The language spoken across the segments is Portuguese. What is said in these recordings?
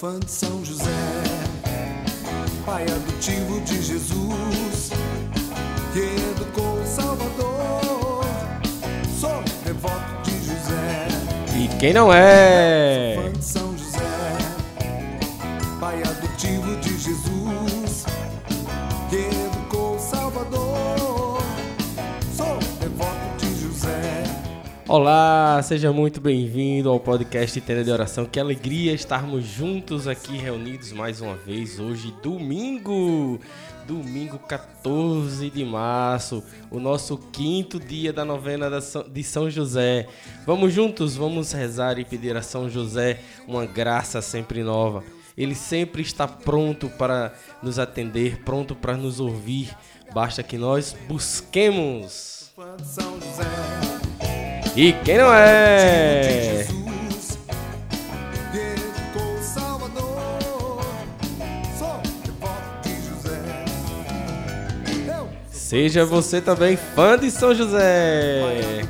fã de São José, pai adotivo de Jesus, que educou o Salvador. Sou devoto de José, E quem não é? Olá, seja muito bem-vindo ao podcast Tenda de Oração. Que alegria estarmos juntos aqui reunidos mais uma vez hoje, domingo, domingo 14 de março, o nosso quinto dia da novena de São José. Vamos juntos, vamos rezar e pedir a São José uma graça sempre nova. Ele sempre está pronto para nos atender, pronto para nos ouvir. Basta que nós busquemos. São José. E quem não é? Seja você também fã de São José.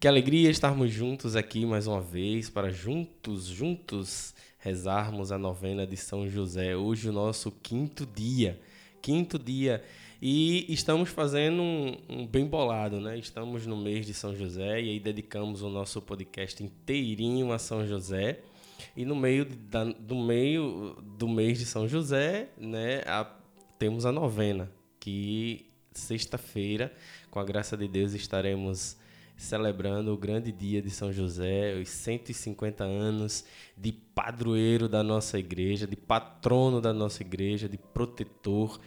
Que alegria estarmos juntos aqui mais uma vez para juntos, juntos rezarmos a novena de São José. Hoje o nosso quinto dia, quinto dia e estamos fazendo um, um bem bolado, né? Estamos no mês de São José e aí dedicamos o nosso podcast inteirinho a São José. E no meio da, do meio do mês de São José, né, a- temos a novena, que sexta-feira, com a graça de Deus, estaremos celebrando o grande dia de São José, os 150 anos de padroeiro da nossa igreja, de patrono da nossa igreja, de protetor.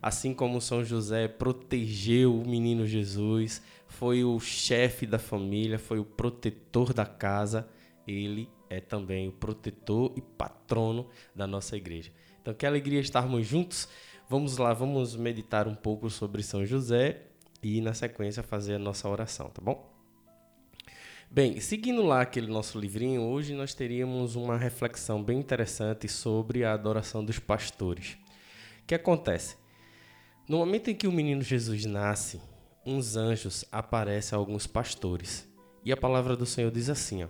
Assim como São José protegeu o menino Jesus, foi o chefe da família, foi o protetor da casa, ele é também o protetor e patrono da nossa igreja. Então, que alegria estarmos juntos. Vamos lá, vamos meditar um pouco sobre São José e, na sequência, fazer a nossa oração, tá bom? Bem, seguindo lá aquele nosso livrinho, hoje nós teríamos uma reflexão bem interessante sobre a adoração dos pastores. O que acontece? No momento em que o menino Jesus nasce, uns anjos aparecem a alguns pastores. E a palavra do Senhor diz assim: ó,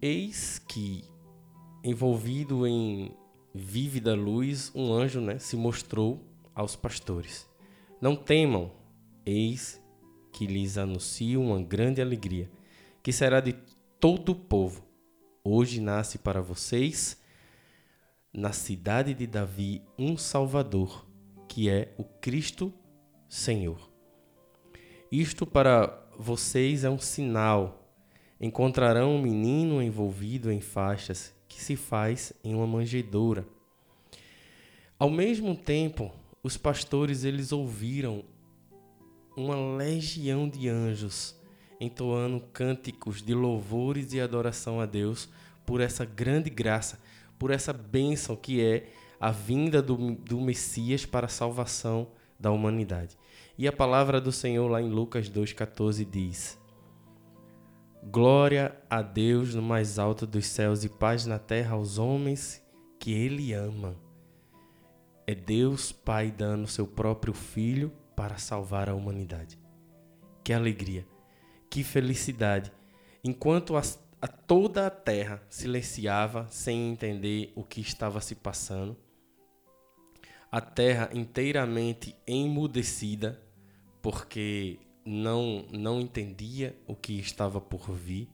Eis que, envolvido em vívida luz, um anjo né, se mostrou aos pastores. Não temam, eis que lhes anuncio uma grande alegria, que será de todo o povo. Hoje nasce para vocês, na cidade de Davi, um Salvador, que é o Cristo Senhor. Isto para vocês é um sinal. Encontrarão um menino envolvido em faixas que se faz em uma manjedoura. Ao mesmo tempo, os pastores eles ouviram uma legião de anjos entoando cânticos de louvores e adoração a Deus por essa grande graça, por essa bênção que é a vinda do, do Messias para a salvação da humanidade. E a palavra do Senhor lá em Lucas 2,14 diz: Glória a Deus no mais alto dos céus e paz na terra aos homens que Ele ama. É Deus Pai dando seu próprio Filho para salvar a humanidade. Que alegria, que felicidade. Enquanto as- a toda a terra silenciava sem entender o que estava se passando, a terra inteiramente emudecida, porque não, não entendia o que estava por vir.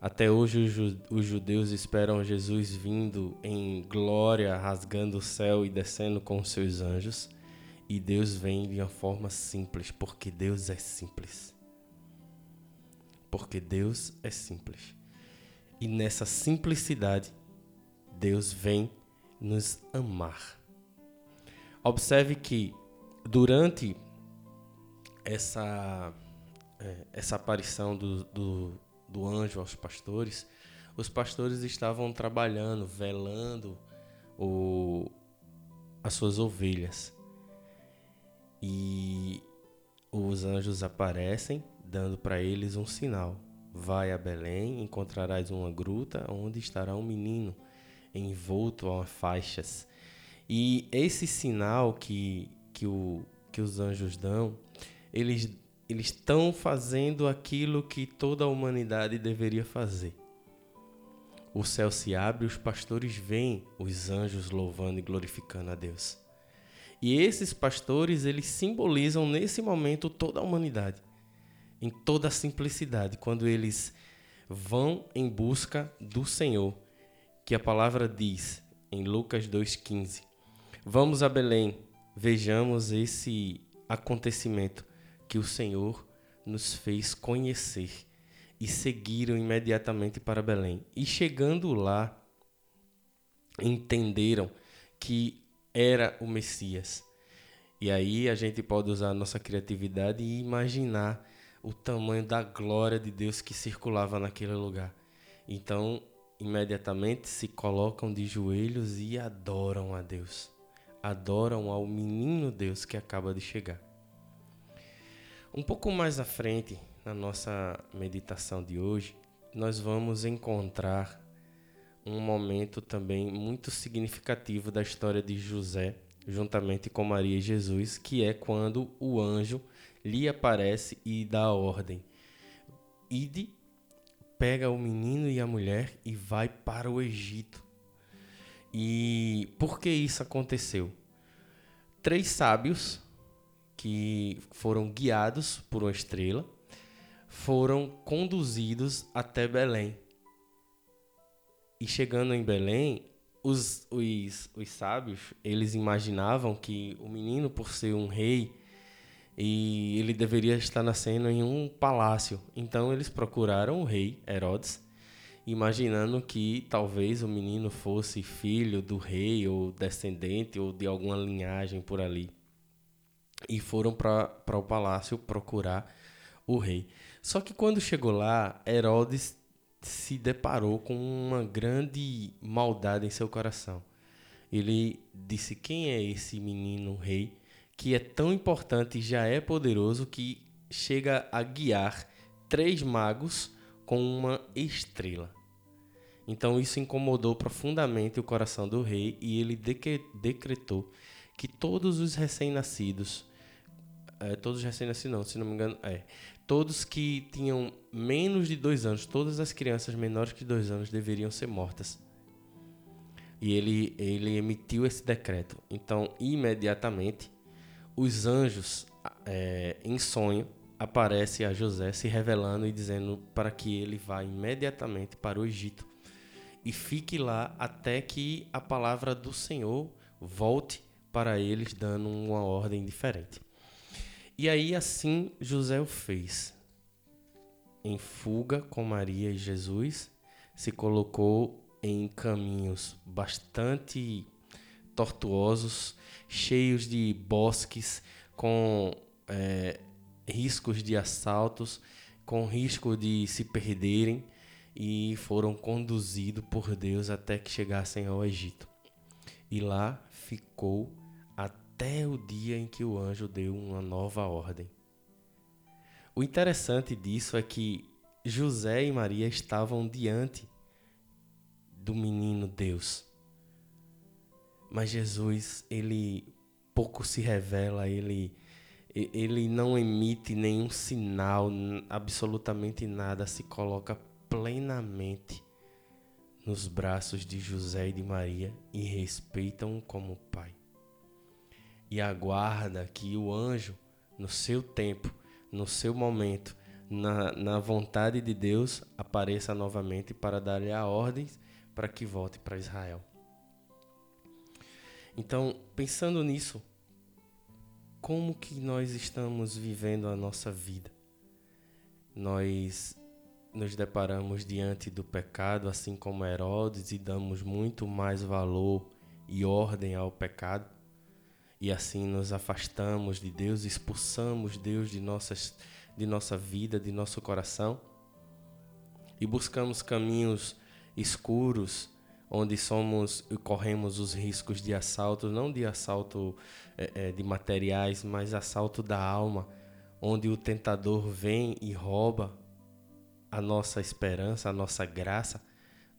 Até hoje os judeus esperam Jesus vindo em glória, rasgando o céu e descendo com os seus anjos. E Deus vem de uma forma simples, porque Deus é simples. Porque Deus é simples. E nessa simplicidade, Deus vem nos amar. Observe que durante essa, é, essa aparição do, do, do anjo aos pastores, os pastores estavam trabalhando, velando o, as suas ovelhas. E os anjos aparecem, dando para eles um sinal. Vai a Belém, encontrarás uma gruta onde estará um menino envolto a faixas. E esse sinal que, que, o, que os anjos dão, eles eles estão fazendo aquilo que toda a humanidade deveria fazer. O céu se abre, os pastores veem os anjos louvando e glorificando a Deus. E esses pastores, eles simbolizam nesse momento toda a humanidade, em toda a simplicidade, quando eles vão em busca do Senhor, que a palavra diz em Lucas 2,15: Vamos a Belém, vejamos esse acontecimento que o Senhor nos fez conhecer e seguiram imediatamente para Belém. E chegando lá, entenderam que era o Messias. E aí a gente pode usar a nossa criatividade e imaginar o tamanho da glória de Deus que circulava naquele lugar. Então, imediatamente se colocam de joelhos e adoram a Deus. Adoram ao menino Deus que acaba de chegar. Um pouco mais à frente, na nossa meditação de hoje, nós vamos encontrar um momento também muito significativo da história de José, juntamente com Maria e Jesus, que é quando o anjo lhe aparece e dá a ordem: Ide, pega o menino e a mulher e vai para o Egito. E por que isso aconteceu? Três sábios que foram guiados por uma estrela foram conduzidos até Belém. E chegando em Belém, os, os, os sábios, eles imaginavam que o menino, por ser um rei, e ele deveria estar nascendo em um palácio. Então eles procuraram o rei Herodes, imaginando que talvez o menino fosse filho do rei ou descendente ou de alguma linhagem por ali. E foram para o palácio procurar o rei. Só que quando chegou lá, Herodes se deparou com uma grande maldade em seu coração. Ele disse: Quem é esse menino rei que é tão importante e já é poderoso que chega a guiar três magos com uma estrela? Então isso incomodou profundamente o coração do rei e ele decretou que todos os recém-nascidos, é, todos os recém-nascidos não, se não me engano, é, todos que tinham menos de dois anos, todas as crianças menores que dois anos deveriam ser mortas. E ele, ele emitiu esse decreto. Então, imediatamente, os anjos, é, em sonho, aparecem a José se revelando e dizendo para que ele vá imediatamente para o Egito e fique lá até que a palavra do Senhor volte para eles, dando uma ordem diferente. E aí assim José o fez. Em fuga com Maria e Jesus, se colocou em caminhos bastante tortuosos, cheios de bosques, com é, riscos de assaltos, com risco de se perderem, e foram conduzidos por Deus até que chegassem ao Egito. E lá ficou até o dia em que o anjo deu uma nova ordem. O interessante disso é que José e Maria estavam diante do menino Deus. Mas Jesus, ele pouco se revela, ele ele não emite nenhum sinal, absolutamente nada, se coloca plenamente nos braços de José e de Maria e respeitam como pai e aguarda que o anjo, no seu tempo, no seu momento, na, na vontade de Deus, apareça novamente para dar-lhe a ordem para que volte para Israel. Então, pensando nisso, como que nós estamos vivendo a nossa vida? Nós nos deparamos diante do pecado, assim como Herodes, e damos muito mais valor e ordem ao pecado e assim nos afastamos de Deus, expulsamos Deus de, nossas, de nossa vida, de nosso coração e buscamos caminhos escuros onde somos corremos os riscos de assalto, não de assalto é, de materiais, mas assalto da alma, onde o tentador vem e rouba a nossa esperança, a nossa graça,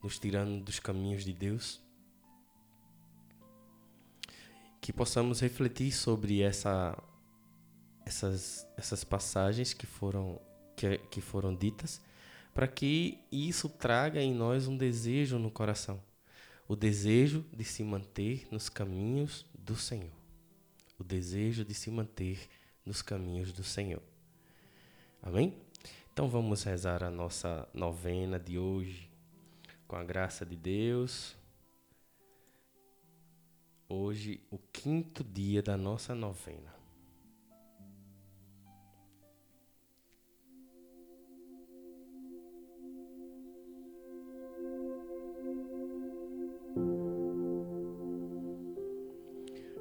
nos tirando dos caminhos de Deus. Que possamos refletir sobre essa, essas, essas passagens que foram, que, que foram ditas, para que isso traga em nós um desejo no coração o desejo de se manter nos caminhos do Senhor. O desejo de se manter nos caminhos do Senhor. Amém? Então vamos rezar a nossa novena de hoje com a graça de Deus. Hoje, o quinto dia da nossa novena.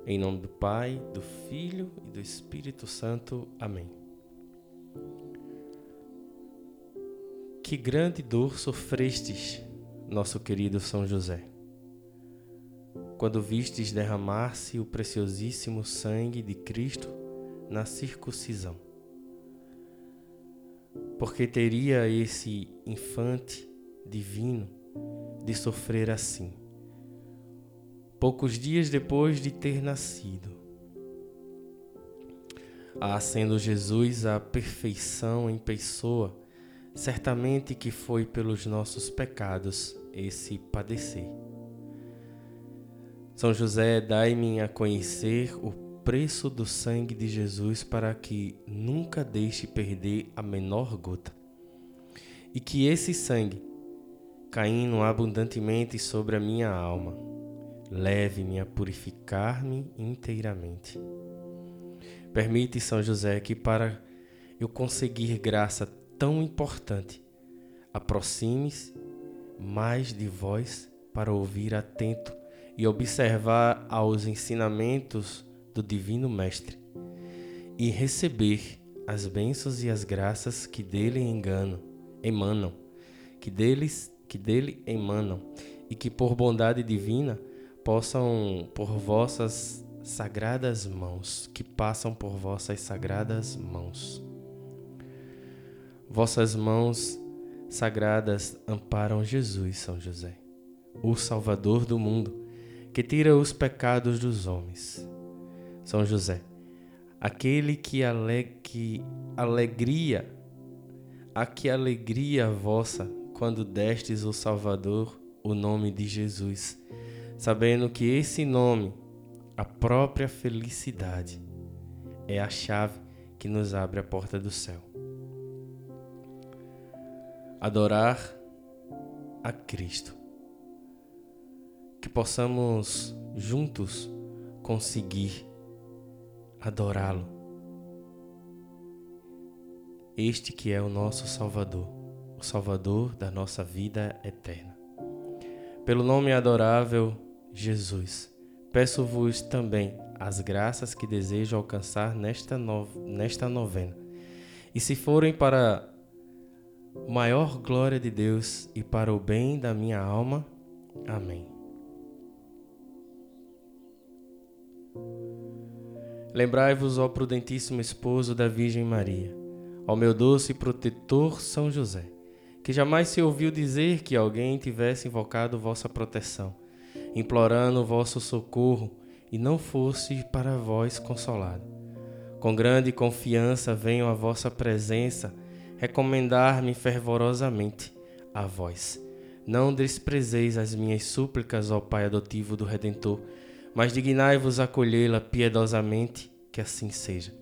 Em nome do Pai, do Filho e do Espírito Santo. Amém. Que grande dor sofrestes, nosso querido São José, quando vistes derramar-se o preciosíssimo sangue de Cristo na circuncisão. Porque teria esse infante divino de sofrer assim? poucos dias depois de ter nascido. Ah, sendo Jesus a perfeição em pessoa, certamente que foi pelos nossos pecados esse padecer. São José, dai-me a conhecer o preço do sangue de Jesus para que nunca deixe perder a menor gota. E que esse sangue, caindo abundantemente sobre a minha alma, leve-me a purificar-me inteiramente. Permite, São José, que para eu conseguir graça tão importante, aproxime-se mais de vós para ouvir atento e observar aos ensinamentos do Divino Mestre e receber as bênçãos e as graças que dele engano, emanam, que deles que dele emanam e que por bondade divina possam por vossas sagradas mãos, que passam por vossas sagradas mãos. Vossas mãos sagradas amparam Jesus, São José, o Salvador do mundo, que tira os pecados dos homens. São José, aquele que, ale que alegria, a que alegria vossa quando destes o Salvador, o nome de Jesus sabendo que esse nome, a própria felicidade, é a chave que nos abre a porta do céu. Adorar a Cristo. Que possamos juntos conseguir adorá-lo. Este que é o nosso Salvador, o Salvador da nossa vida eterna. Pelo nome adorável Jesus, peço-vos também as graças que desejo alcançar nesta, no... nesta novena. E se forem para maior glória de Deus e para o bem da minha alma. Amém. Lembrai-vos, ó prudentíssimo esposo da Virgem Maria, ó meu doce protetor São José, que jamais se ouviu dizer que alguém tivesse invocado vossa proteção implorando vosso socorro, e não fosse para vós consolado. Com grande confiança venho à vossa presença recomendar-me fervorosamente a vós. Não desprezeis as minhas súplicas, ó Pai adotivo do Redentor, mas dignai-vos acolhê-la piedosamente, que assim seja.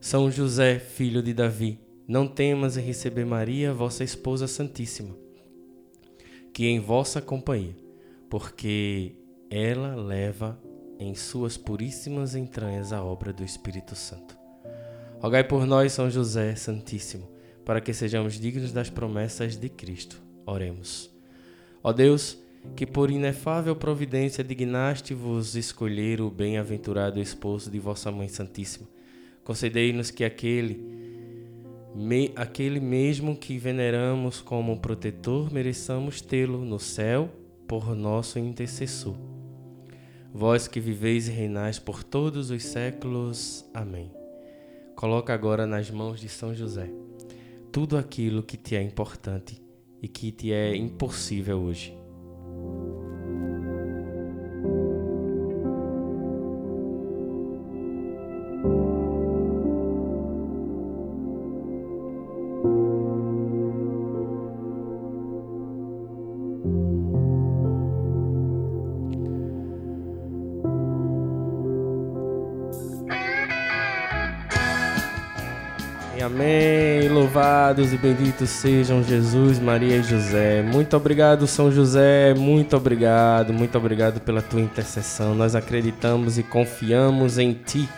São José, filho de Davi, não temas em receber Maria, vossa esposa santíssima, que em vossa companhia porque ela leva em suas puríssimas entranhas a obra do Espírito Santo. Rogai por nós, São José Santíssimo, para que sejamos dignos das promessas de Cristo. Oremos. Ó Deus, que por inefável providência dignaste-vos escolher o bem-aventurado esposo de vossa Mãe Santíssima, concedei-nos que aquele, me, aquele mesmo que veneramos como protetor mereçamos tê-lo no céu por nosso intercessor. Vós que viveis e reinais por todos os séculos. Amém. Coloca agora nas mãos de São José tudo aquilo que te é importante e que te é impossível hoje. Amém. Louvados e benditos sejam Jesus, Maria e José. Muito obrigado, São José. Muito obrigado, muito obrigado pela tua intercessão. Nós acreditamos e confiamos em ti.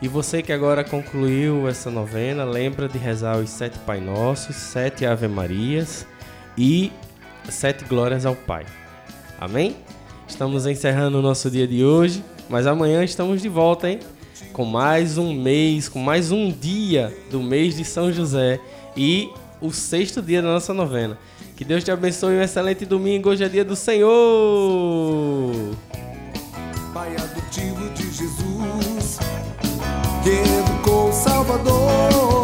E você que agora concluiu essa novena, lembra de rezar os sete Pai Nossos, sete Ave Marias e sete Glórias ao Pai. Amém? Estamos encerrando o nosso dia de hoje, mas amanhã estamos de volta, hein? Com mais um mês, com mais um dia do mês de São José e o sexto dia da nossa novena. Que Deus te abençoe um excelente domingo. Hoje é dia do Senhor. Pai adotivo de Jesus, que educou Salvador.